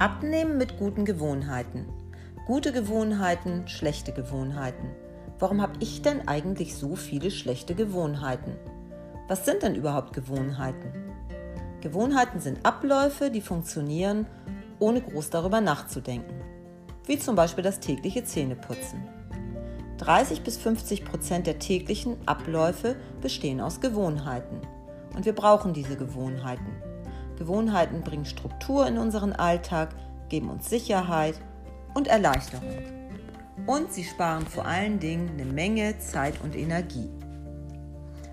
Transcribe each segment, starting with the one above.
Abnehmen mit guten Gewohnheiten. Gute Gewohnheiten, schlechte Gewohnheiten. Warum habe ich denn eigentlich so viele schlechte Gewohnheiten? Was sind denn überhaupt Gewohnheiten? Gewohnheiten sind Abläufe, die funktionieren, ohne groß darüber nachzudenken. Wie zum Beispiel das tägliche Zähneputzen. 30 bis 50 Prozent der täglichen Abläufe bestehen aus Gewohnheiten. Und wir brauchen diese Gewohnheiten. Gewohnheiten bringen Struktur in unseren Alltag, geben uns Sicherheit und Erleichterung. Und sie sparen vor allen Dingen eine Menge Zeit und Energie.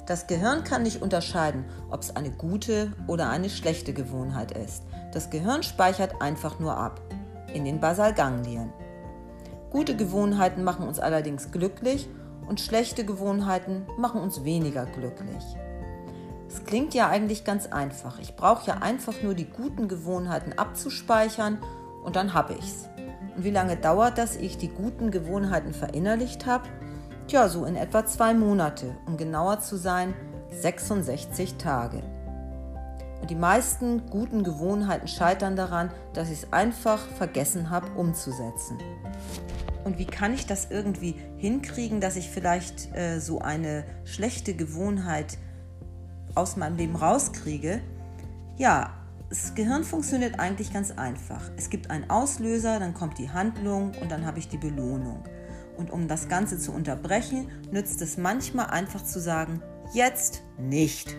Das Gehirn kann nicht unterscheiden, ob es eine gute oder eine schlechte Gewohnheit ist. Das Gehirn speichert einfach nur ab in den Basalganglien. Gute Gewohnheiten machen uns allerdings glücklich und schlechte Gewohnheiten machen uns weniger glücklich. Es klingt ja eigentlich ganz einfach. Ich brauche ja einfach nur die guten Gewohnheiten abzuspeichern und dann habe ich's. Und wie lange dauert das, ich die guten Gewohnheiten verinnerlicht habe? Tja, so in etwa zwei Monate, um genauer zu sein, 66 Tage. Und die meisten guten Gewohnheiten scheitern daran, dass ich es einfach vergessen habe umzusetzen. Und wie kann ich das irgendwie hinkriegen, dass ich vielleicht äh, so eine schlechte Gewohnheit aus meinem Leben rauskriege, ja, das Gehirn funktioniert eigentlich ganz einfach. Es gibt einen Auslöser, dann kommt die Handlung und dann habe ich die Belohnung. Und um das Ganze zu unterbrechen, nützt es manchmal einfach zu sagen, jetzt nicht.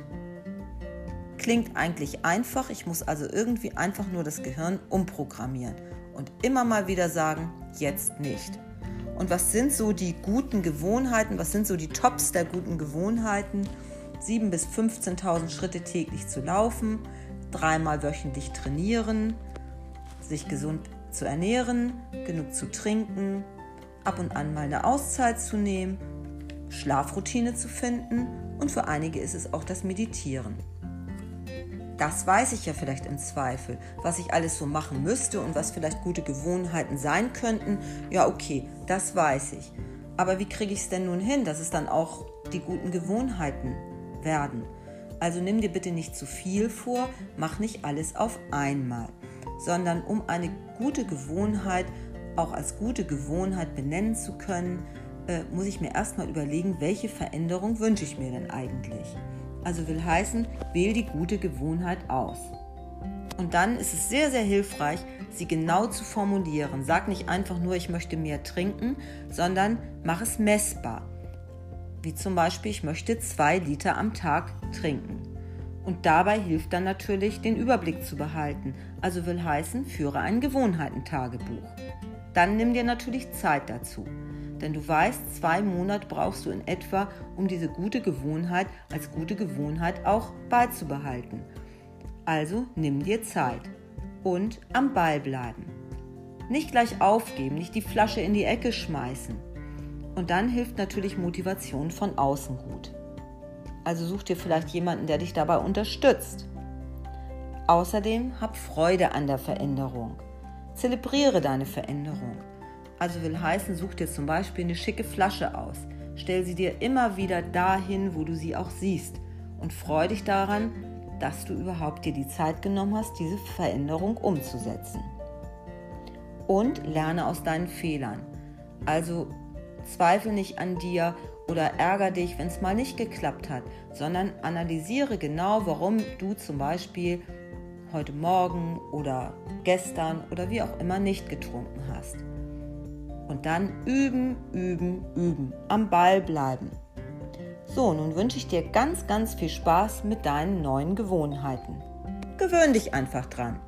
Klingt eigentlich einfach, ich muss also irgendwie einfach nur das Gehirn umprogrammieren und immer mal wieder sagen, jetzt nicht. Und was sind so die guten Gewohnheiten, was sind so die Tops der guten Gewohnheiten? 7.000 bis 15.000 Schritte täglich zu laufen, dreimal wöchentlich trainieren, sich gesund zu ernähren, genug zu trinken, ab und an mal eine Auszeit zu nehmen, Schlafroutine zu finden und für einige ist es auch das Meditieren. Das weiß ich ja vielleicht im Zweifel, was ich alles so machen müsste und was vielleicht gute Gewohnheiten sein könnten. Ja, okay, das weiß ich. Aber wie kriege ich es denn nun hin, dass es dann auch die guten Gewohnheiten werden. Also nimm dir bitte nicht zu viel vor, mach nicht alles auf einmal, sondern um eine gute Gewohnheit auch als gute Gewohnheit benennen zu können, äh, muss ich mir erstmal überlegen, welche Veränderung wünsche ich mir denn eigentlich. Also will heißen, wähl die gute Gewohnheit aus. Und dann ist es sehr, sehr hilfreich, sie genau zu formulieren. Sag nicht einfach nur, ich möchte mehr trinken, sondern mach es messbar wie zum Beispiel ich möchte zwei Liter am Tag trinken. Und dabei hilft dann natürlich, den Überblick zu behalten. Also will heißen, führe ein Gewohnheitentagebuch. Dann nimm dir natürlich Zeit dazu. Denn du weißt, zwei Monate brauchst du in etwa, um diese gute Gewohnheit als gute Gewohnheit auch beizubehalten. Also nimm dir Zeit und am Ball bleiben. Nicht gleich aufgeben, nicht die Flasche in die Ecke schmeißen. Und dann hilft natürlich Motivation von außen gut. Also such dir vielleicht jemanden, der dich dabei unterstützt. Außerdem hab Freude an der Veränderung. Zelebriere deine Veränderung. Also will heißen, such dir zum Beispiel eine schicke Flasche aus. Stell sie dir immer wieder dahin, wo du sie auch siehst. Und freu dich daran, dass du überhaupt dir die Zeit genommen hast, diese Veränderung umzusetzen. Und lerne aus deinen Fehlern. Also Zweifel nicht an dir oder ärger dich, wenn es mal nicht geklappt hat, sondern analysiere genau, warum du zum Beispiel heute Morgen oder gestern oder wie auch immer nicht getrunken hast. Und dann üben, üben, üben, am Ball bleiben. So, nun wünsche ich dir ganz, ganz viel Spaß mit deinen neuen Gewohnheiten. Gewöhn dich einfach dran.